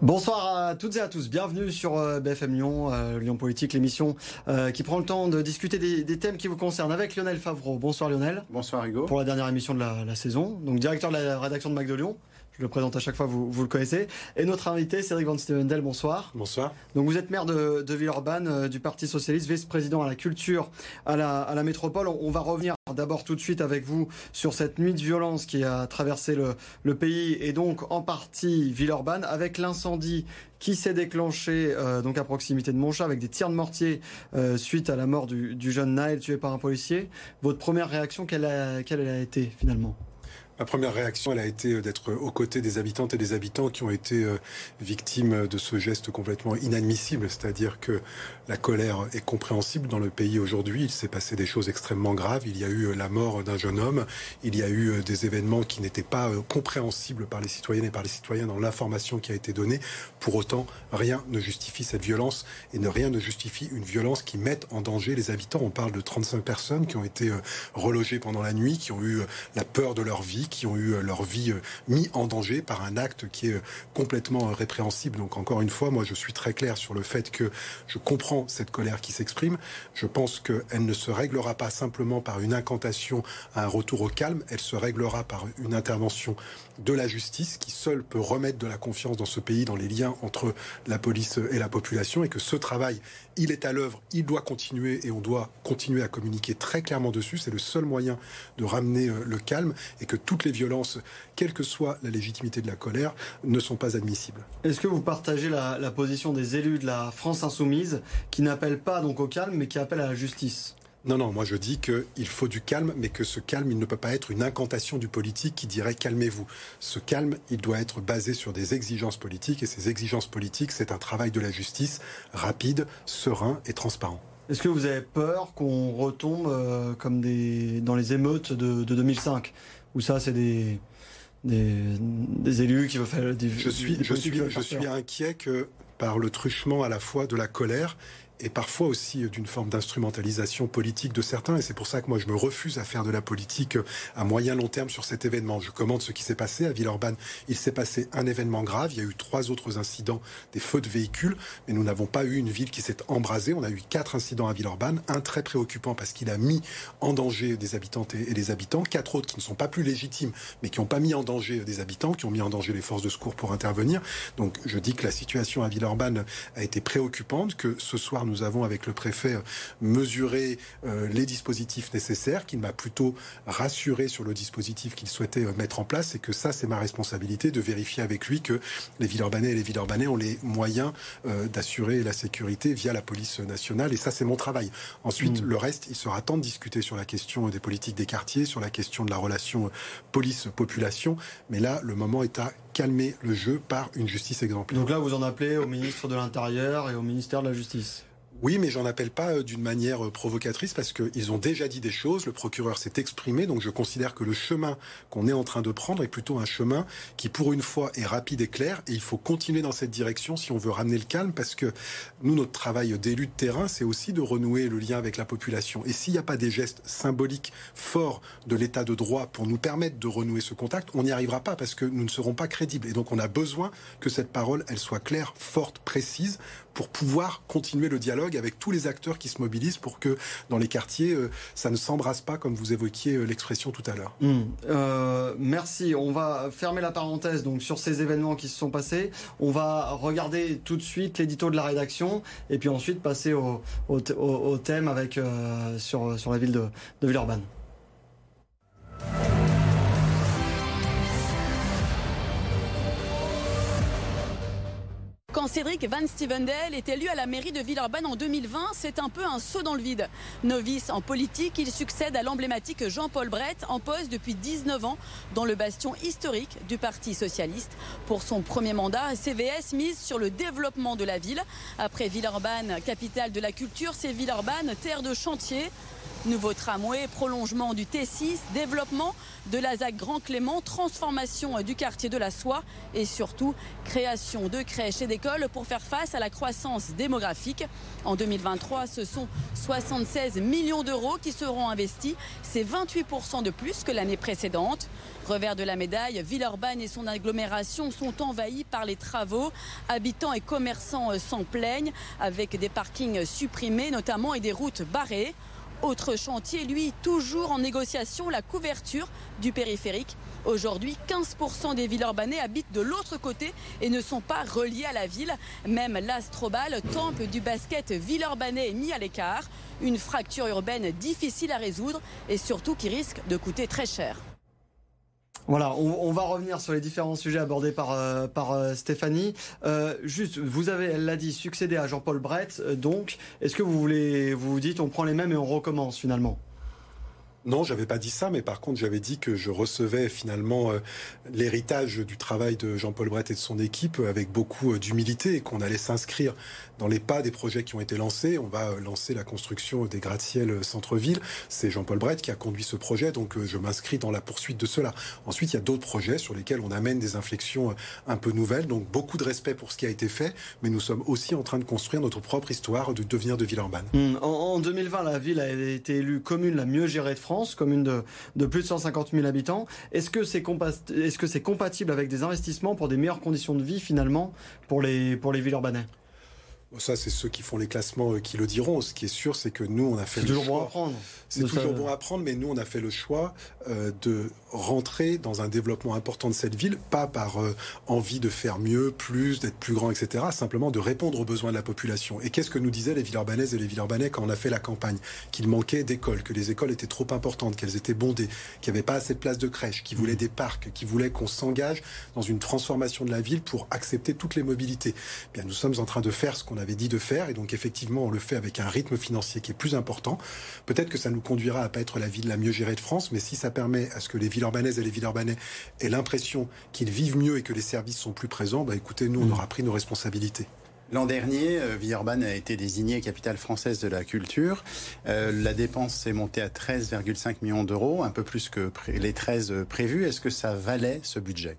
Bonsoir à toutes et à tous, bienvenue sur euh, BFM Lyon, euh, Lyon Politique, l'émission euh, qui prend le temps de discuter des, thèmes qui vous concernent avec Lionel Favreau. Bonsoir Lionel. Bonsoir Hugo. Pour la dernière émission de la, saison, donc directeur de la rédaction de Mac de Lyon. Je le présente à chaque fois, vous, vous le connaissez. Et notre invité, Cédric Van Stevendel, bonsoir. Bonsoir. Donc vous êtes maire de, de Villeurbanne, du Parti Socialiste, vice-président à la culture à la, à la métropole. On va revenir d'abord tout de suite avec vous sur cette nuit de violence qui a traversé le, pays et donc en partie Villeurbanne avec l'incendie qui s'est déclenché euh, donc à proximité de Montchat avec des tirs de mortier euh, suite à la mort du, jeune Naël tué par un policier. Votre première réaction, quelle quelle a été finalement? Ma première réaction, elle a été d'être aux côtés des habitantes et des habitants qui ont été euh, victimes de ce geste complètement inadmissible. C'est-à-dire que la colère est compréhensible dans le pays aujourd'hui. Il s'est passé des choses extrêmement graves. Il y a eu euh, la mort d'un jeune homme. Il y a eu euh, des événements qui n'étaient pas compréhensibles par les citoyennes et par les citoyens dans l'information qui a été donnée. Pour autant, rien ne justifie cette violence et ne rien ne justifie une violence qui mette en danger les habitants. On parle de 35 personnes qui ont été relogées pendant la nuit, qui ont eu la peur de leur vie qui ont eu euh, leur vie euh, mis en danger par un acte qui est euh, complètement répréhensible. Donc encore une fois, moi je suis très clair sur le fait que je comprends cette colère qui s'exprime. Je pense qu'elle ne se réglera pas simplement par une incantation à un retour au calme, elle se réglera par une intervention de la justice qui seule peut remettre de la confiance dans ce pays, dans les liens entre la police et la population, et que ce travail, il est à l'œuvre, il doit continuer, et on doit continuer à communiquer très clairement dessus. C'est le seul moyen de ramener le calme, et que toutes les violences, quelle que soit la légitimité de la colère, ne sont pas admissibles. Est-ce que vous partagez la, la position des élus de la France insoumise, qui n'appellent pas donc au calme, mais qui appellent à la justice? Non, non, moi je dis qu'il faut du calme, mais que ce calme, il ne peut pas être une incantation du politique qui dirait calmez-vous. Ce calme, il doit être basé sur des exigences politiques, et ces exigences politiques, c'est un travail de la justice rapide, serein et transparent. Est-ce que vous avez peur qu'on retombe euh, comme des, dans les émeutes de, 2005 Où ça, c'est des, des, élus qui veulent faire des... Je suis, je suis, je suis inquiet que par le truchement à la fois de la colère et parfois aussi d'une forme d'instrumentalisation politique de certains. Et c'est pour ça que moi, je me refuse à faire de la politique à moyen long terme sur cet événement. Je commande ce qui s'est passé à Villeurbanne. Il s'est passé un événement grave. Il y a eu trois autres incidents, des feux de véhicules, mais nous n'avons pas eu une ville qui s'est embrasée. On a eu quatre incidents à Villeurbanne, un très préoccupant parce qu'il a mis en danger des habitantes et des habitants, quatre autres qui ne sont pas plus légitimes, mais qui n'ont pas mis en danger des habitants, qui ont mis en danger les forces de secours pour intervenir. Donc, je dis que la situation à Villeurbanne a été préoccupante, que ce soir nous avons, avec le préfet, euh, mesuré euh, les dispositifs nécessaires, qu'il m'a plutôt rassuré sur le dispositif qu'il souhaitait euh, mettre en place, et que ça, c'est ma responsabilité de vérifier avec lui que les Villeurbanais et les Villeurbanais ont les moyens d'assurer la sécurité via la police nationale, et ça, c'est mon travail. Ensuite, mmh. le reste, il sera temps de discuter sur la question des politiques des quartiers, sur la question de la relation police-population, mais là, le moment est à calmer le jeu par une justice exemplaire. Donc là, vous en appelez au ministre de l'Intérieur et au ministère de la Justice oui, mais j'en appelle pas euh, d'une manière euh, provocatrice parce qu'ils ont déjà dit des choses. Le procureur s'est exprimé, donc je considère que le chemin qu'on est en train de prendre est plutôt un chemin qui, pour une fois, est rapide et clair. Et il faut continuer dans cette direction si on veut ramener le calme, parce que nous, notre travail d'élu de terrain, c'est aussi de renouer le lien avec la population. Et s'il n'y a pas des gestes symboliques forts de l'état de droit pour nous permettre de renouer ce contact, on n'y arrivera pas parce que nous ne serons pas crédibles. Et donc, on a besoin que cette parole, elle soit claire, forte, précise, pour pouvoir continuer le dialogue avec tous les acteurs qui se mobilisent pour que dans les quartiers, euh, ça ne s'embrasse pas comme vous évoquiez euh, l'expression tout à l'heure. Mmh. Euh, merci. On va fermer la parenthèse donc sur ces événements qui se sont passés. On va regarder tout de suite l'édito de la rédaction et puis ensuite passer au, thème avec sur, sur la ville de, de Villeurbanne. Quand Cédric Van Stevendel est élu à la mairie de Villeurbanne en 2020, c'est un peu un saut dans le vide. Novice en politique, il succède à l'emblématique Jean-Paul Brett, en poste depuis 19 ans dans le bastion historique du Parti socialiste. Pour son premier mandat, CVS mise sur le développement de la ville. Après Villeurbanne, capitale de la culture, c'est Villeurbanne, terre de chantier. Nouveau tramway, prolongement du T6, développement de la ZAC Grand Clément, transformation du quartier de la Soie et surtout création de crèches et d'écoles pour faire face à la croissance démographique. En 2023, ce sont 76 millions d'euros qui seront investis. C'est 28% de plus que l'année précédente. Revers de la médaille, Villeurbanne et son agglomération sont envahis par les travaux. Habitants et commerçants s'en plaignent avec des parkings supprimés notamment et des routes barrées. Autre chantier, lui, toujours en négociation, la couverture du périphérique. Aujourd'hui, 15% des Villeurbanais habitent de l'autre côté et ne sont pas reliés à la ville. Même l'Astrobal, temple du basket Villeurbanais, est mis à l'écart. Une fracture urbaine difficile à résoudre et surtout qui risque de coûter très cher. Voilà, on, va revenir sur les différents sujets abordés par, euh, par euh, Stéphanie. Euh, juste, vous avez, elle l'a dit, succédé à Jean-Paul Brett. donc, est-ce que vous voulez, vous vous dites, on prend les mêmes et on recommence finalement? Non, j'avais pas dit ça, mais par contre, j'avais dit que je recevais finalement euh, l'héritage du travail de Jean-Paul Brett et de son équipe avec beaucoup euh, d'humilité et qu'on allait s'inscrire dans les pas des projets qui ont été lancés. On va euh, lancer la construction des gratte-ciel centre-ville. C'est Jean-Paul Brett qui a conduit ce projet, donc je m'inscris dans la poursuite de cela. Ensuite, il y a d'autres projets sur lesquels on amène des inflexions un peu nouvelles. Donc beaucoup de respect pour ce qui a été fait, mais nous sommes aussi en train de construire notre propre histoire de devenir de Villeurbanne. Mmh. En, en 2020, la ville a été élue commune la mieux gérée de France commune de, plus de 150 000 habitants. Est-ce que c'est est -ce compatible avec des investissements pour des meilleures conditions de vie finalement pour les, pour les villes urbaines? Ça, c'est ceux qui font les classements euh, qui le diront. Ce qui est sûr, c'est que nous, on a fait le toujours bon à prendre. C'est toujours bon à prendre, mais nous, on a fait le choix euh, de rentrer dans un développement important de cette ville, pas par euh, envie de faire mieux, plus, d'être plus grand, etc. Simplement de répondre aux besoins de la population. Et qu'est-ce que nous disaient les Villeurbanaises et les Villeurbanais quand on a fait la campagne? Qu'il manquait d'écoles, que les écoles étaient trop importantes, qu'elles étaient bondées, qu'il n'y avait pas assez de places de crèche, qu'ils voulaient des parcs, qu'ils voulaient qu'on s'engage dans une transformation de la ville pour accepter toutes les mobilités. Eh bien, nous sommes en train de faire ce qu'on avait dit de faire. Et donc, effectivement, on le fait avec un rythme financier qui est plus important. Peut-être que ça nous conduira à pas être la ville la mieux gérée de France, mais si ça permet à ce que les Villeurbanaises et les Villeurbanais aient l'impression qu'ils vivent mieux et que les services sont plus présents, bah écoutez, nous, on mmh. aura pris nos responsabilités. L'an dernier, euh, Villeurbanne a été désignée capitale française de la culture. Euh, la dépense s'est montée à 13,5 millions d'euros, un peu plus que les 13 prévus. Est-ce que ça valait ce budget?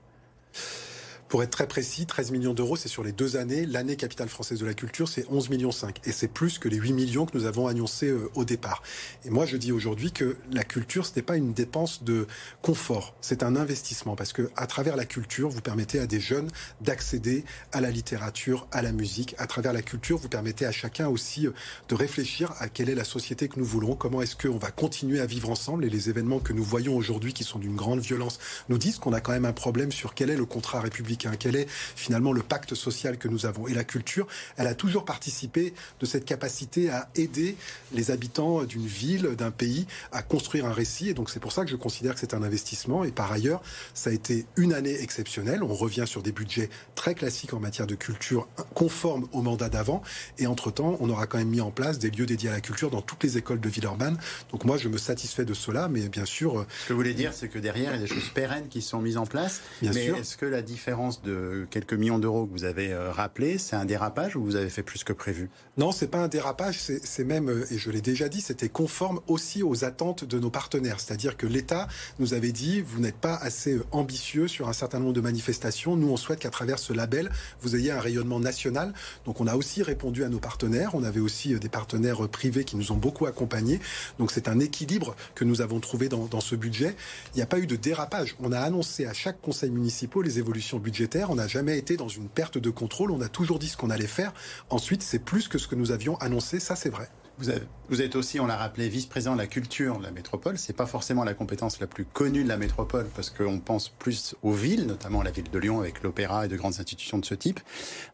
Pour être très précis, 13 millions d'euros, c'est sur les deux années. L'année capitale française de la culture, c'est 11 millions 5. Et c'est plus que les 8 millions que nous avons annoncés euh, au départ. Et moi, je dis aujourd'hui que la culture, ce n'est pas une dépense de confort. C'est un investissement parce que à travers la culture, vous permettez à des jeunes d'accéder à la littérature, à la musique. À travers la culture, vous permettez à chacun aussi euh, de réfléchir à quelle est la société que nous voulons, comment est-ce qu'on va continuer à vivre ensemble. Et les événements que nous voyons aujourd'hui, qui sont d'une grande violence, nous disent qu'on a quand même un problème sur quel est le contrat républicain quel est finalement le pacte social que nous avons. Et la culture, elle a toujours participé de cette capacité à aider les habitants d'une ville, d'un pays, à construire un récit. Et donc c'est pour ça que je considère que c'est un investissement. Et par ailleurs, ça a été une année exceptionnelle. On revient sur des budgets très classiques en matière de culture, conformes au mandat d'avant. Et entre-temps, on aura quand même mis en place des lieux dédiés à la culture dans toutes les écoles de Villeurbanne. Donc moi, je me satisfais de cela, mais bien sûr... Ce que vous voulez dire, c'est que derrière, il y a des choses pérennes qui sont mises en place. Bien mais est-ce que la différence de quelques millions d'euros que vous avez euh, rappelé, c'est un dérapage ou vous avez fait plus que prévu? Non, c'est pas un dérapage, c'est même, euh, et je l'ai déjà dit, c'était conforme aussi aux attentes de nos partenaires. C'est-à-dire que l'État nous avait dit, vous n'êtes pas assez euh, ambitieux sur un certain nombre de manifestations. Nous, on souhaite qu'à travers ce label, vous ayez un rayonnement national. Donc, on a aussi répondu à nos partenaires. On avait aussi des partenaires privés qui nous ont beaucoup accompagnés. Donc, c'est un équilibre que nous avons trouvé dans, dans ce budget. Il n'y a pas eu de dérapage. On a annoncé à chaque conseil municipal les évolutions budgétaires on n'a jamais été dans une perte de contrôle. On a toujours dit ce qu'on allait faire. Ensuite, c'est plus que ce que nous avions annoncé. Ça, c'est vrai. Vous, êtes aussi, on l'a rappelé, vice-président de la culture de la métropole. C'est pas forcément la compétence la plus connue de la métropole parce qu'on pense plus aux villes, notamment la ville de Lyon avec l'opéra et de grandes institutions de ce type.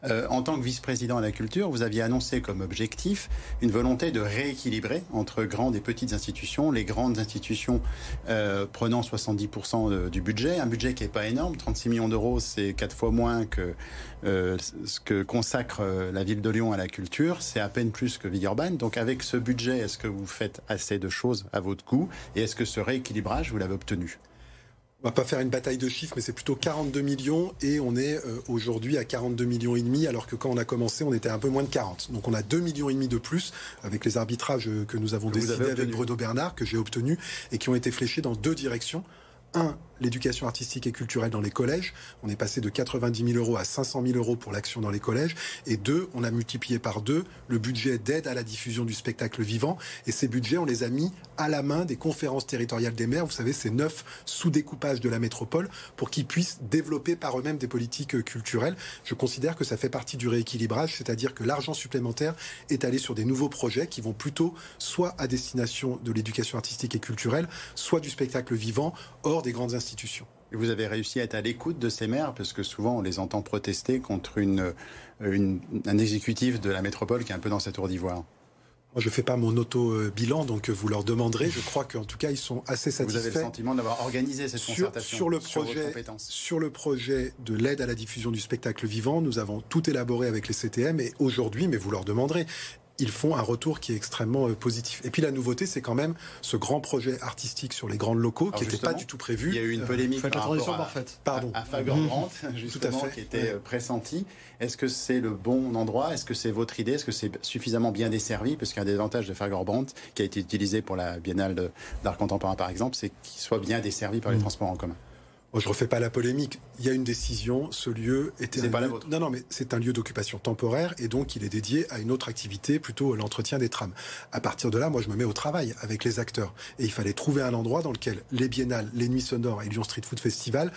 Euh, en tant que vice-président de la culture, vous aviez annoncé comme objectif une volonté de rééquilibrer entre grandes et petites institutions. Les grandes institutions euh, prenant 70% du budget, un budget qui est pas énorme, 36 millions d'euros, c'est quatre fois moins que euh, ce que consacre la ville de Lyon à la culture, c'est à peine plus que Villeurbanne. Donc avec ce budget, est-ce que vous faites assez de choses à votre goût Et est-ce que ce rééquilibrage, vous l'avez obtenu? On va pas faire une bataille de chiffres, mais c'est plutôt 42 millions et on est euh, aujourd'hui à 42 millions et demi, alors que quand on a commencé, on était un peu moins de 40. Donc on a 2 millions et demi de plus avec les arbitrages que nous avons décidés avec Bruno Bernard, que j'ai obtenus et qui ont été fléchés dans deux directions. Un, l'éducation artistique et culturelle dans les collèges. On est passé de 90 000 euros à 500 000 euros pour l'action dans les collèges. Et deux, on a multiplié par deux le budget d'aide à la diffusion du spectacle vivant. Et ces budgets, on les a mis à la main des conférences territoriales des maires. Vous savez, ces neuf sous-découpages de la métropole pour qu'ils puissent développer par eux-mêmes des politiques culturelles. Je considère que ça fait partie du rééquilibrage, c'est-à-dire que l'argent supplémentaire est allé sur des nouveaux projets qui vont plutôt soit à destination de l'éducation artistique et culturelle, soit du spectacle vivant hors des grandes institutions et vous avez réussi à être à l'écoute de ces maires, parce que souvent on les entend protester contre une, un exécutif de la métropole qui est un peu dans cette tour d'ivoire. Moi, je ne fais pas mon auto-bilan, donc vous leur demanderez. Je crois qu'en tout cas, ils sont assez satisfaits. Vous avez le sentiment d'avoir organisé cette concertation sur le projet, sur le projet de l'aide à la diffusion du spectacle vivant. Nous avons tout élaboré avec les CTM et aujourd'hui, mais vous leur demanderez, ils font un retour qui est extrêmement euh, positif. Et puis la nouveauté, c'est quand même ce grand projet artistique sur les grands locaux qui n'était pas du tout prévu. Il y a eu une euh, polémique par rapport à, parfaite. Pardon. à, mmh. justement, qui était euh, pressenti. Est-ce que c'est le bon endroit? Est-ce que c'est votre idée? Est-ce que c'est suffisamment bien desservi? Parce qu'un des avantages de Fagerbrandt, qui a été utilisé pour la Biennale d'art contemporain par exemple, c'est qu'il soit bien desservi par les mmh. transports en commun. Je je refais pas la polémique. Il y a une décision. Ce lieu était un pas lieu... la vôtre. Non, non, mais c'est un lieu d'occupation temporaire et donc il est dédié à une autre activité, plutôt l'entretien des trams. À partir de là, moi, je me mets au travail avec les acteurs et il fallait trouver un endroit dans lequel les biennales, les nuits sonores et Lyon Street Food Festival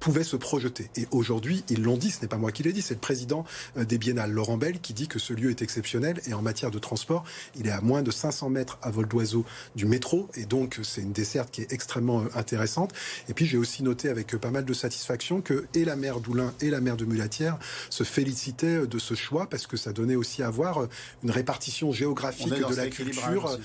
pouvait se projeter. Et aujourd'hui, ils l'ont dit, ce n'est pas moi qui l'ai dit, c'est le président euh, des Biennales, Laurent Bell, qui dit que ce lieu est exceptionnel et en matière de transport, il est à moins de 500 mètres à vol d'oiseau du métro et donc c'est une desserte qui est extrêmement euh, intéressante. Et puis j'ai aussi noté avec euh, pas mal de satisfaction que et la maire d'Oulin et la maire de Mulatière se félicitaient de ce choix parce que ça donnait aussi à voir une répartition géographique de la culture.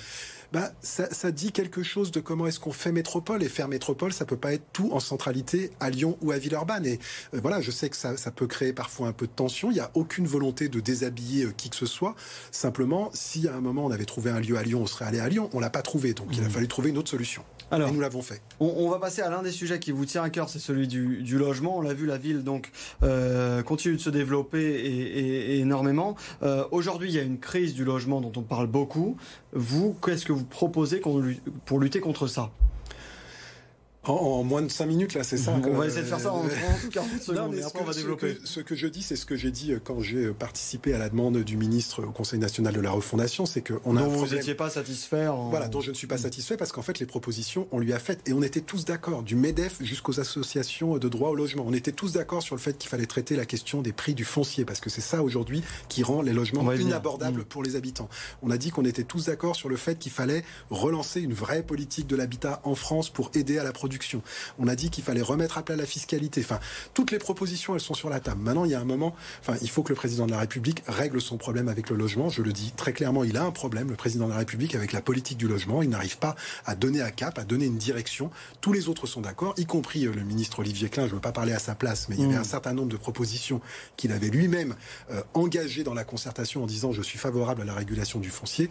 Bah, ça, dit quelque chose de comment est-ce qu'on fait métropole. Et faire métropole, ça peut pas être tout en centralité à Lyon ou à Villeurbanne. Et euh, voilà, je sais que ça, peut créer parfois un peu de tension. Il n'y a aucune volonté de déshabiller euh, qui que ce soit. Simplement, si à un moment on avait trouvé un lieu à Lyon, on serait allé à Lyon. On l'a pas trouvé, donc il a mmh. fallu trouver une autre solution. Alors, et nous l'avons fait. On, va passer à l'un des sujets qui vous tient à cœur, c'est celui du, logement. On l'a vu, la ville donc euh, continue de se développer et, énormément. Aujourd'hui, il y a une crise du logement dont on parle beaucoup. Vous, qu'est-ce que vous proposez pour lutter contre ça? En, moins de 5 minutes, là, c'est ça. On va essayer de faire ça en 30 ou 40 secondes, et après on va développer. Ce que, je dis, c'est ce que j'ai dit euh, quand j'ai euh, participé à la demande du ministre au Conseil national de la refondation, c'est qu'on a dont vous n'étiez pas satisfait. Voilà, dont je ne suis pas satisfait parce qu'en fait, les propositions, on lui a faites et on était tous d'accord, du MEDEF jusqu'aux associations de droit au logement. On était tous d'accord sur le fait qu'il fallait traiter la question des prix du foncier parce que c'est ça aujourd'hui qui rend les logements inabordables mmh. pour les habitants. On a dit qu'on était tous d'accord sur le fait qu'il fallait relancer une vraie politique de l'habitat en France pour aider à la production on a dit qu'il fallait remettre à plat la fiscalité. Enfin, toutes les propositions, elles sont sur la table. Maintenant, il y a un moment, enfin, il faut que le président de la République règle son problème avec le logement. Je le dis très clairement, il a un problème, le président de la République, avec la politique du logement. Il n'arrive pas à donner un cap, à donner une direction. Tous les autres sont d'accord, y compris euh, le ministre Olivier Klein. Je ne veux pas parler à sa place, mais il y avait mmh. un certain nombre de propositions qu'il avait lui-même euh, engagées dans la concertation en disant je suis favorable à la régulation du foncier.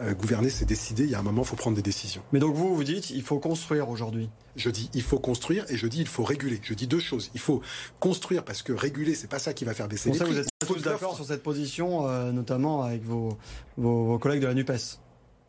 Euh, gouverner, c'est décider. Il y a un moment, il faut prendre des décisions. Mais donc vous, vous dites, il faut construire aujourd'hui. Je dis il faut construire et je dis il faut réguler. Je dis deux choses. Il faut construire parce que réguler, c'est pas ça qui va faire baisser les prix. Vous êtes tous d'accord sur cette position, euh, notamment avec vos, vos, collègues de la NUPES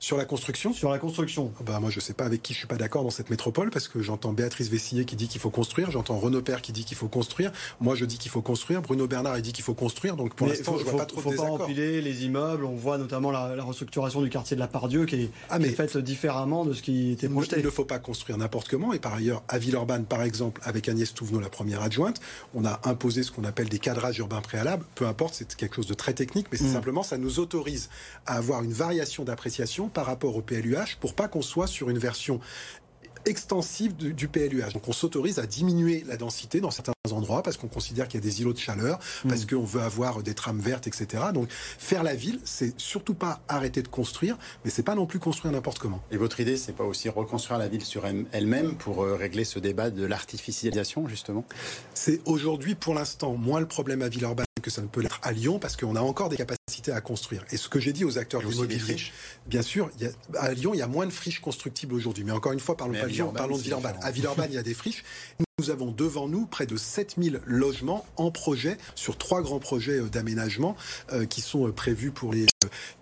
Sur la construction? Sur la construction. bah, Moi, je ne sais pas avec qui je suis pas d'accord dans cette métropole, parce que j'entends Béatrice Vessillier qui dit qu'il faut construire, j'entends Renaud Père qui dit qu'il faut construire, moi je dis qu'il faut construire, Bruno Bernard il dit qu'il faut construire, donc pour l'instant, je vois pas trop faut de pas empiler les immeubles, on voit notamment la, restructuration du quartier de la Pardieu qui est, ah, mais faite différemment de ce qui était projeté. Il ne faut pas construire n'importe comment, et par ailleurs, à Villeurbanne, par exemple, avec Agnès Touvenot, la première adjointe, on a imposé ce qu'on appelle des cadrages urbains préalables, peu importe, c'est quelque chose de très technique, mais c'est mm. simplement, ça nous autorise à avoir une variation d'appréciation par rapport au PLU pour pas qu'on soit sur une version extensive du, PLUH. Donc on s'autorise à diminuer la densité dans certains endroits parce qu'on considère qu'il y a des îlots de chaleur, hmm. parce qu'on veut avoir des trames vertes, etc. Donc faire la ville, c'est surtout pas arrêter de construire, mais c'est pas non plus construire n'importe comment. Et votre idée, c'est pas aussi reconstruire la ville sur elle-même pour euh, régler ce débat de l'artificialisation, justement? C'est aujourd'hui, pour l'instant, moins le problème à Villeurbanne que ça ne peut l'être à Lyon parce qu'on a encore des capacités à construire. Et ce que j'ai dit aux acteurs de l'immobilier, bien sûr, il y a, à Lyon, il y a moins de friches constructibles aujourd'hui. Mais encore une fois, parlons pas de Lyon, parlons de Villeurbanne. À Villeurbanne, il y a des friches. Nous avons devant nous près de 7000 logements en projet sur trois grands projets euh, d'aménagement euh, qui sont euh, prévus pour les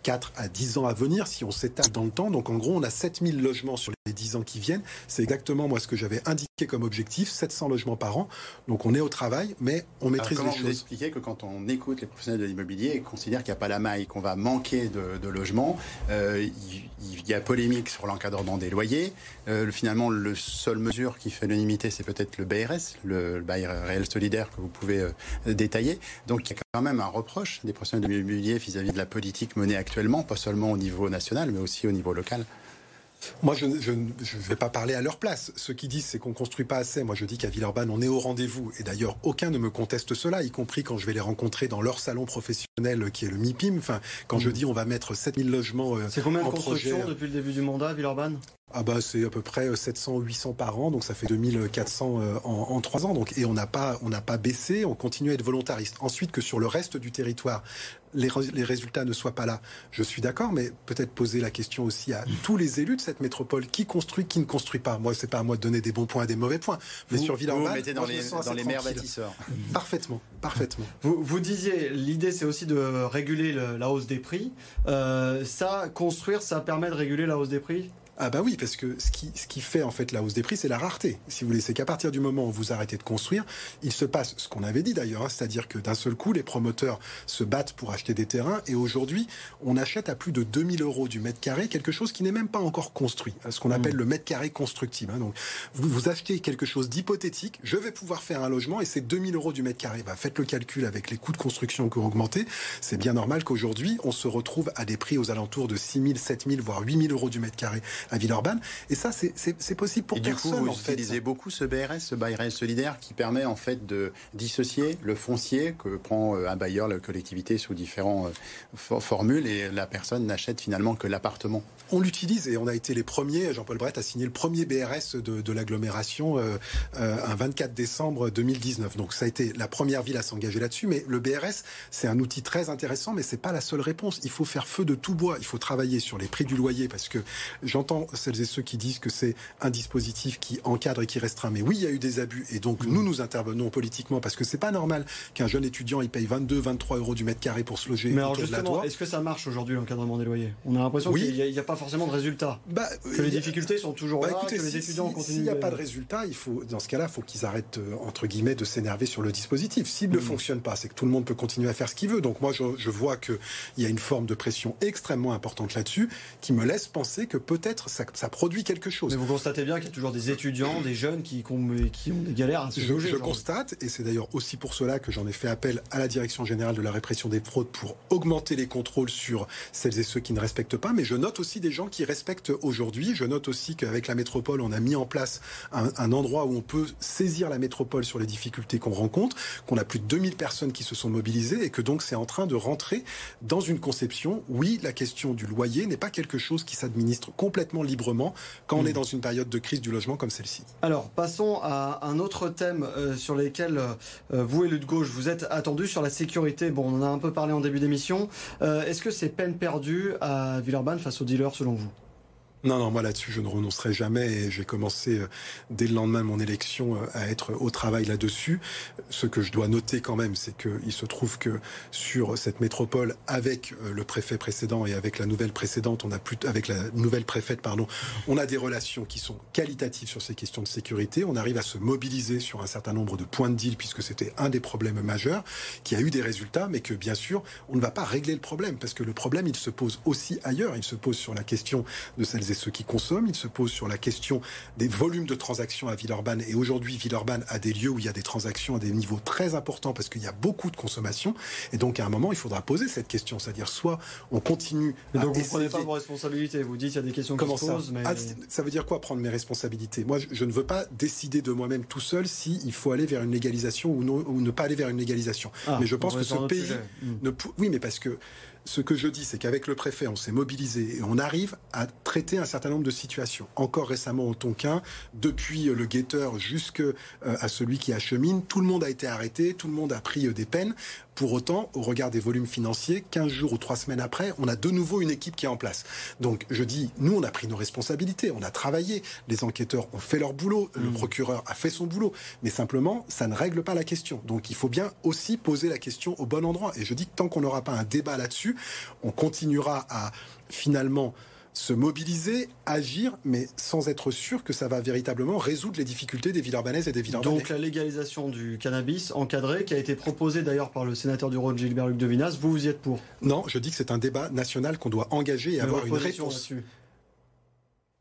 4 à 10 ans à venir si on s'étale dans le temps. Donc en gros, on a 7000 logements sur les 10 ans qui viennent. C'est exactement moi ce que j'avais indiqué comme objectif, 700 logements par an. Donc on est au travail, mais on maîtrise les choses. Vous expliquez que quand on écoute les professionnels de l'immobilier et considère qu'il n'y a pas la maille, qu'on va manquer de, logements, il, y a polémique sur l'encadrement des loyers. finalement, le seule mesure qui fait l'unanimité, c'est peut-être le BRS, le, bail réel solidaire que vous pouvez euh, détailler. Donc il y a quand même un reproche des professionnels de l'immobilier vis-à-vis de la politique menée actuellement, pas seulement au niveau national, mais aussi au niveau local. Moi, je ne vais pas parler à leur place. Ceux qui disent c'est qu'on construit pas assez. Moi, je dis qu'à Villeurbanne, on est au rendez-vous. Et d'ailleurs, aucun ne me conteste cela, y compris quand je vais les rencontrer dans leur salon professionnel qui est le MIPIM. Enfin, quand je mmh. dis on va mettre 7000 logements. Euh, c'est combien de constructions depuis le début du mandat à Villeurbanne? Ah bah c'est à peu près 700 euh, 800 par an donc ça fait 2400 euh, en, trois ans donc et on n'a pas on n'a pas baissé on continue à être volontariste ensuite que sur le reste du territoire les, les résultats ne soient pas là. Je suis d'accord mais peut-être poser la question aussi à tous les élus de cette métropole. Qui construit qui ne construit pas? Moi c'est pas à moi de donner des bons points et des mauvais points. Mais sur Villeurbanne vous mettez dans les, dans les meilleurs bâtisseurs. Parfaitement parfaitement. Vous, vous disiez l'idée c'est aussi de réguler la hausse des prix. Euh, ça construire ça permet de réguler la hausse des prix? Ah bah oui, parce que ce qui, ce qui fait en fait la hausse des prix, c'est la rareté. Si vous voulez, c'est qu'à partir du moment où vous arrêtez de construire, il se passe ce qu'on avait dit d'ailleurs, hein, c'est-à-dire que d'un seul coup, les promoteurs se battent pour acheter des terrains et aujourd'hui, on achète à plus de 2000 euros du mètre carré quelque chose qui n'est même pas encore construit, ce qu'on appelle mmh. le mètre carré constructible. Hein. Donc, vous, vous achetez quelque chose d'hypothétique, je vais pouvoir faire un logement et c'est 2000 euros du mètre carré. Bah, faites le calcul avec les coûts de construction qui ont augmenté. C'est bien normal qu'aujourd'hui, on se retrouve à des prix aux alentours de 6000, 7000, voire 8000 euros du mètre carré à Villeurbanne. Et ça, c'est possible pour et personne. Du coup, vous utilisez beaucoup ce BRS, ce réel solidaire, qui permet en fait de dissocier le foncier que prend euh, un bailleur, la collectivité, sous différentes euh, formules, et la personne n'achète finalement que l'appartement. On l'utilise et on a été les premiers. Jean-Paul Brett a signé le premier BRS de, l'agglomération euh, un 24 décembre 2019. Donc ça a été la première ville à s'engager là-dessus. Mais le BRS, c'est un outil très intéressant, mais c'est pas la seule réponse. Il faut faire feu de tout bois. Il faut travailler sur les prix du loyer parce que j'entends celles et ceux qui disent que c'est un dispositif qui encadre et qui restreint. Mais oui, il y a eu des abus et donc nous, nous intervenons politiquement parce que c'est pas normal qu'un jeune étudiant il paye 22, 23 euros du mètre carré pour se loger. Mais alors justement, est-ce que ça marche aujourd'hui l'encadrement des loyers? On a l'impression qu'il n'y a, pas forcément de résultat. Bah, que les difficultés sont toujours bah, là, que les étudiants continuent. S'il n'y a pas de résultat, il faut, dans ce cas-là, il faut qu'ils arrêtent euh, entre guillemets de s'énerver sur le dispositif. S'il ne mm. fonctionne pas, c'est que tout le monde peut continuer à faire ce qu'il veut. Donc moi, je, je vois qu'il y a une forme de pression extrêmement importante là-dessus qui me laisse penser que peut-être ça, ça produit quelque chose. Mais vous constatez bien qu'il y a toujours des étudiants, des jeunes qui, qui ont des galères à se Je, je constate, et c'est d'ailleurs aussi pour cela que j'en ai fait appel à la Direction générale de la répression des fraudes pour augmenter les contrôles sur celles et ceux qui ne respectent pas. Mais je note aussi des gens qui respectent aujourd'hui. Je note aussi qu'avec la métropole, on a mis en place un, un endroit où on peut saisir la métropole sur les difficultés qu'on rencontre, qu'on a plus de 2000 personnes qui se sont mobilisées et que donc c'est en train de rentrer dans une conception. Oui, la question du loyer n'est pas quelque chose qui s'administre complètement librement quand on est dans une période de crise du logement comme celle-ci. Alors, passons à un autre thème euh, sur lequel euh, vous, élu de gauche, vous êtes attendu sur la sécurité. Bon, on en a un peu parlé en début d'émission. Euh, est-ce que c'est peine perdue à Villeurbanne face aux dealers, selon vous? Non, non, moi là-dessus, je ne renoncerai jamais et j'ai commencé euh, dès le lendemain de mon élection euh, à être au travail là-dessus. Ce que je dois noter quand même, c'est qu'il se trouve que sur cette métropole, avec euh, le préfet précédent et avec la nouvelle précédente, on a plus, avec la nouvelle préfète, pardon, on a des relations qui sont qualitatives sur ces questions de sécurité. On arrive à se mobiliser sur un certain nombre de points de deal puisque c'était un des problèmes majeurs qui a eu des résultats, mais que bien sûr, on ne va pas régler le problème parce que le problème, il se pose aussi ailleurs. Il se pose sur la question de celles ceux qui consomment. Il se pose sur la question des volumes de transactions à Villeurbanne. Et aujourd'hui, Villeurbanne a des lieux où il y a des transactions à des niveaux très importants parce qu'il y a beaucoup de consommation. Et donc, à un moment, il faudra poser cette question. C'est-à-dire, soit on continue. Mais donc, vous ne prenez pas vos responsabilités. Vous dites qu'il y a des questions Comment qui se posent. Mais... Ah, ça veut dire quoi prendre mes responsabilités? Moi, je ne veux pas décider de moi-même tout seul s'il faut aller vers une légalisation ou, non, ou, ne pas aller vers une légalisation. Ah, mais je pense que ce pays. Ne, oui, mais parce que ce que je dis, c'est qu'avec le préfet, on s'est mobilisé et on arrive à traiter un certain nombre de situations. Encore récemment au Tonkin, depuis le guetteur jusqu'à celui qui achemine, tout le monde a été arrêté, tout le monde a pris des peines. Pour autant, au regard des volumes financiers, 15 jours ou 3 semaines après, on a de nouveau une équipe qui est en place. Donc je dis, nous, on a pris nos responsabilités, on a travaillé, les enquêteurs ont fait leur boulot, le procureur a fait son boulot, mais simplement, ça ne règle pas la question. Donc il faut bien aussi poser la question au bon endroit. Et je dis que tant qu'on n'aura pas un débat là-dessus, on continuera à finalement se mobiliser, agir, mais sans être sûr que ça va véritablement résoudre les difficultés des Villeurbanaises et des Villeurbanais. Donc la légalisation du cannabis encadré, qui a été proposée d'ailleurs par le sénateur du Rhône, Gilbert Luc de Vinas, vous, vous y êtes pour? Non, je dis que c'est un débat national qu'on doit engager et Mais avoir une réponse.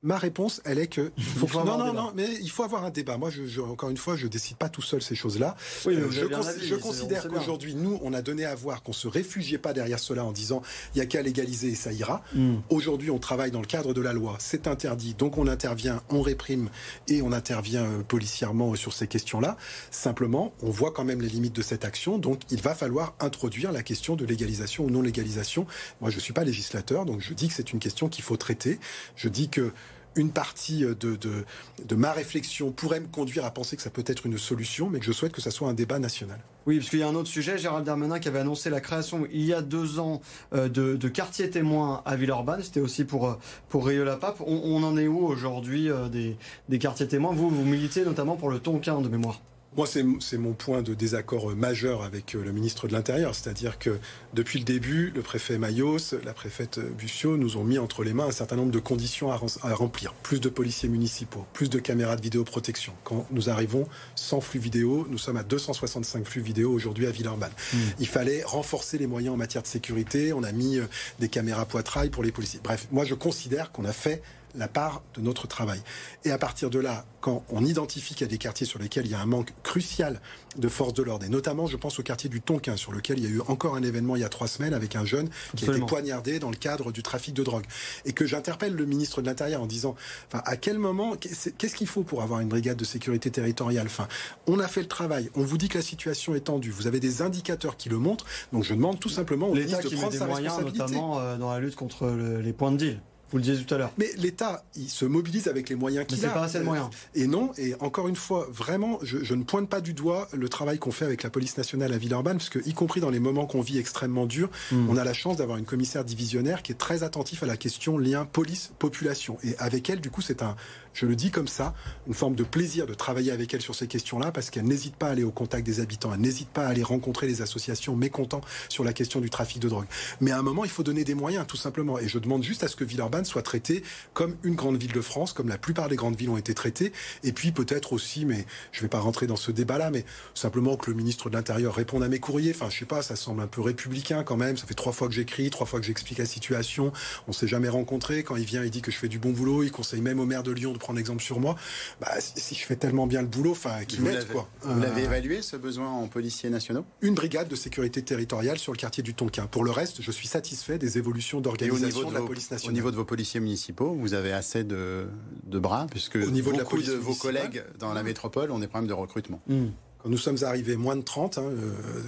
Ma réponse, elle est que il faut, faut non, non, non, mais il faut avoir un débat. Moi, je, je- encore une fois, je décide pas tout seul ces choses-là. Oui, Euh, je, avis, considère qu'aujourd'hui, nous, on a donné à voir qu'on se réfugiait pas derrière cela en disant il y a qu'à légaliser et ça ira. Hmm. Aujourd'hui, on travaille dans le cadre de la loi. C'est interdit, donc on intervient, on réprime et on intervient euh, policièrement sur ces questions-là. Simplement, on voit quand même les limites de cette action, donc il va falloir introduire la question de légalisation ou non légalisation. Moi, je suis pas législateur, donc je dis que c'est une question qu'il faut traiter. Je dis que une partie de, de, ma réflexion pourrait me conduire à penser que ça peut être une solution, mais que je souhaite que ça soit un débat national. Oui, parce qu'il y a un autre sujet, Gérald Darmanin qui avait annoncé la création il y a deux ans euh, de, quartiers témoins à Villeurbanne. C'était aussi pour, euh, pour Rieux-la-Pape. On, en est où aujourd'hui euh, des, des quartiers témoins? Vous, vous militez notamment pour le Tonkin de mémoire. Moi, c'est mon point de désaccord euh, majeur avec euh, le ministre de l'Intérieur. C'est-à-dire que depuis le début, le préfet Mayos, la préfète euh, Bussiot nous ont mis entre les mains un certain nombre de conditions à, rem- à remplir. Plus de policiers municipaux, plus de caméras de vidéoprotection. Quand nous arrivons sans flux vidéo, nous sommes à 265 flux vidéo aujourd'hui à Villeurbanne. Il fallait renforcer les moyens en matière de sécurité. On a mis des caméras poitrail pour les policiers. Bref, moi, je considère qu'on a fait la part de notre travail. Et à partir de là, quand on identifie qu'il y a des quartiers sur lesquels il y a un manque crucial de forces de l'ordre, et notamment je pense au quartier du Tonkin, sur lequel il y a eu encore un événement il y a trois semaines avec un jeune qui a été poignardé dans le cadre du trafic de drogue, et que j'interpelle le ministre de l'Intérieur en disant, enfin, à quel moment, qu'est- qu'est-ce qu'il faut pour avoir une brigade de sécurité territoriale? Enfin, on a fait le travail, on vous dit que la situation est tendue, vous avez des indicateurs qui le montrent, donc je demande tout simplement au ministre de prendre des sa moyens, responsabilité. notamment euh, dans la lutte contre le- les points de deal. Vous le disiez tout à l'heure. Mais l'État, il se mobilise avec les moyens Mais qu'il c'est a. pas assez de moyens. Et non, et encore une fois, vraiment, je, je ne pointe pas du doigt le travail qu'on fait avec la police nationale à Villeurbanne, parce que, y compris dans les moments qu'on vit extrêmement durs, Hmm. on a la chance d'avoir une commissaire divisionnaire qui est très attentif à la question lien police-population. Et avec elle, du coup, c'est un, je le dis comme ça, une forme de plaisir de travailler avec elle sur ces questions-là, parce qu'elle n'hésite pas à aller au contact des habitants, elle n'hésite pas à aller rencontrer les associations mécontents sur la question du trafic de drogue. Mais à un moment, il faut donner des moyens, tout simplement. Et je demande juste à ce que Villeurbanne soit traitée comme une grande ville de France, comme la plupart des grandes villes ont été traitées. Et puis peut-être aussi, mais je ne vais pas rentrer dans ce débat-là, mais simplement que le ministre de l'Intérieur réponde à mes courriers. Enfin, je sais pas, ça semble un peu républicain quand même. Ça fait trois fois que j'écris, trois fois que j'explique la situation. On s'est jamais rencontrés. Quand il vient, il dit que je fais du bon boulot. Il conseille même au maire de Lyon de prendre exemple sur moi. Bah, si, je fais tellement bien le boulot, enfin, qu'il m'aide, quoi. vous l'avez Euh, évalué, ce besoin en policiers nationaux? Une brigade de sécurité territoriale sur le quartier du Tonkin. Pour le reste, je suis satisfait des évolutions au d'organisation de, de la police au nationale. niveau de vos policiers municipaux, vous avez assez de, de bras, puisque Au niveau de la beaucoup police de, vos collègues dans la métropole ont des problèmes de recrutement. Hmm. Quand nous sommes arrivés moins de 30, hein,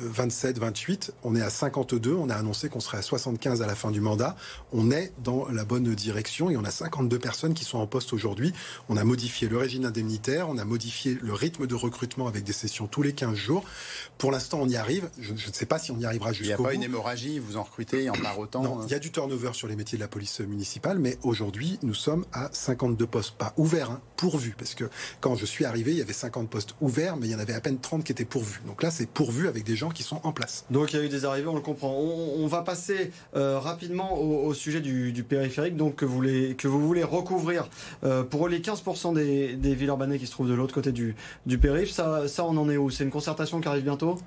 27, 28, on est à 52. On a annoncé qu'on serait à 75 à la fin du mandat. On est dans la bonne direction et on a 52 personnes qui sont en poste aujourd'hui. On a modifié le régime indemnitaire, on a modifié le rythme de recrutement avec des sessions tous les 15 jours. Pour l'instant, on y arrive. Je, ne sais pas si on y arrivera jusqu'au bout. Il n'y a pas une hémorragie, vous en recrutez, en part autant Non, hein. il y a du turnover sur les métiers de la police municipale, mais aujourd'hui, nous sommes à 52 postes, pas ouverts, hein, pourvus. Parce que quand je suis arrivé, il y avait 50 postes ouverts, mais il y en avait à peine 30 qui étaient pourvus. Donc là, c'est pourvu avec des gens qui sont en place. Donc il y a eu des arrivées, on le comprend. On, va passer euh, rapidement au, sujet du, périphérique, donc que vous voulez, que vous voulez recouvrir euh, pour les 15% des, des villes urbaines qui se trouvent de l'autre côté du, du périph'. Ça, ça, on en est où? C'est une concertation qui arrive bientôt?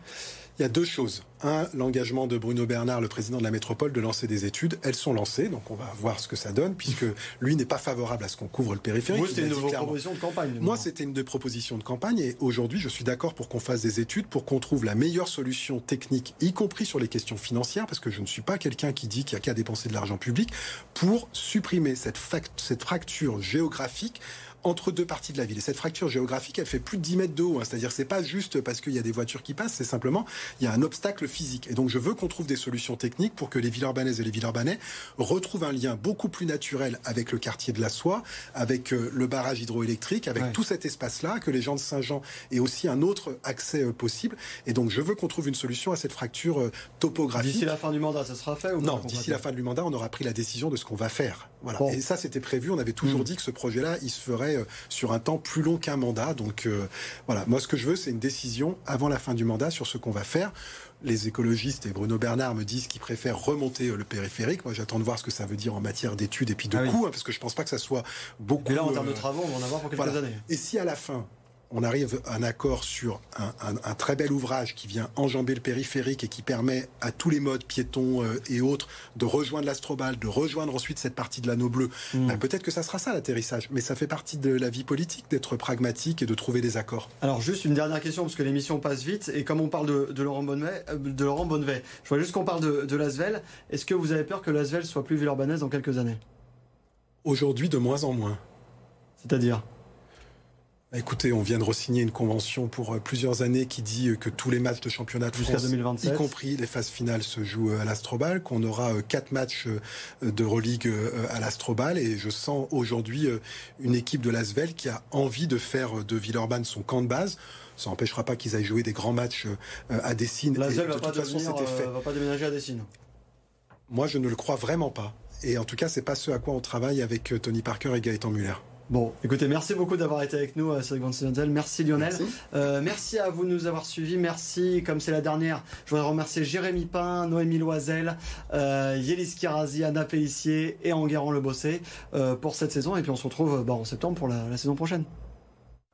Il y a deux choses. Un, l'engagement de Bruno Bernard, le président de la métropole, de lancer des études. Elles sont lancées, donc on va voir ce que ça donne, puisque lui n'est pas favorable à ce qu'on couvre le périphérique. Moi, c'était une proposition de campagne. Moi, c'était une de propositions de campagne, et aujourd'hui, je suis d'accord pour qu'on fasse des études, pour qu'on trouve la meilleure solution technique, y compris sur les questions financières, parce que je ne suis pas quelqu'un qui dit qu'il n'y a qu'à dépenser de l'argent public, pour supprimer cette, cette fracture géographique entre deux parties de la ville. Et cette fracture géographique, elle fait plus de 10 mètres de haut. Hein. C'est-à-dire, c'est pas juste parce qu'il y a des voitures qui passent, c'est simplement il y a un obstacle physique. Et donc, je veux qu'on trouve des solutions techniques pour que les villes urbanaises et les villes urbanais retrouvent un lien beaucoup plus naturel avec le quartier de la Soie, avec euh, le barrage hydroélectrique, avec tout cet espace-là, que les gens de Saint-Jean aient aussi un autre accès euh, possible. Et donc, je veux qu'on trouve une solution à cette fracture euh, topographique. D'ici la fin du mandat, ça sera fait ou Non, d'ici la fin du mandat, on aura pris la décision de ce qu'on va faire. Voilà. Et ça, c'était prévu. On avait toujours hmm. dit que ce projet-là, il se ferait sur un temps plus long qu'un mandat. Donc euh, voilà, moi ce que je veux, c'est une décision avant la fin du mandat sur ce qu'on va faire. Les écologistes et Bruno Bernard me disent qu'ils préfèrent remonter euh, le périphérique. Moi, j'attends de voir ce que ça veut dire en matière d'études et puis de ah coûts, hein, parce que je pense pas que ça soit beaucoup. Et là, en termes de euh, travaux, on va en avoir pour quelques années. Et si à la fin, on arrive à un accord sur un, très bel ouvrage qui vient enjamber le périphérique et qui permet à tous les modes piétons euh, et autres de rejoindre l'Astrobal, de rejoindre ensuite cette partie de l'anneau bleu. Hmm. Ben, peut-être que ça sera ça l'atterrissage, mais ça fait partie de la vie politique d'être pragmatique et de trouver des accords. Alors juste une dernière question parce que l'émission passe vite et comme on parle de, Laurent Bonnevet, euh, de Laurent Bonnevet, je vois juste qu'on parle de, de l'Asvel. Est-ce que vous avez peur que l'Asvel soit plus ville urbanaise dans quelques années? Aujourd'hui, de moins en moins. C'est-à-dire? bah, écoutez, on vient de re-signer une convention pour euh, plusieurs années qui dit euh, que tous les matchs de championnat de France, y compris les phases finales, se jouent euh, à l'Astrobal, qu'on aura quatre matchs de religue à l'Astrobal. Et je sens aujourd'hui une équipe de l'Asvel qui a envie de faire de Villeurbanne son camp de base. Ça n'empêchera pas qu'ils aillent jouer des grands matchs à Dessine. L'Asvel va, pas va pas déménager à Dessine. Moi, je ne le crois vraiment pas. Et en tout cas, c'est pas ce à quoi on travaille avec Tony Parker et Gaëtan Muller. Bon, écoutez, merci beaucoup d'avoir été avec nous, Cédric Van Merci Lionel. Merci. Euh, merci. à vous de nous avoir suivis. Merci, comme c'est la dernière, je voudrais remercier Jérémy Pain, Noémie Loisel, euh, Yélis Kirazi, Anna Pellissier et Enguerrand Le Bossé euh, pour cette saison. Et puis on se retrouve bah, en septembre pour la saison prochaine.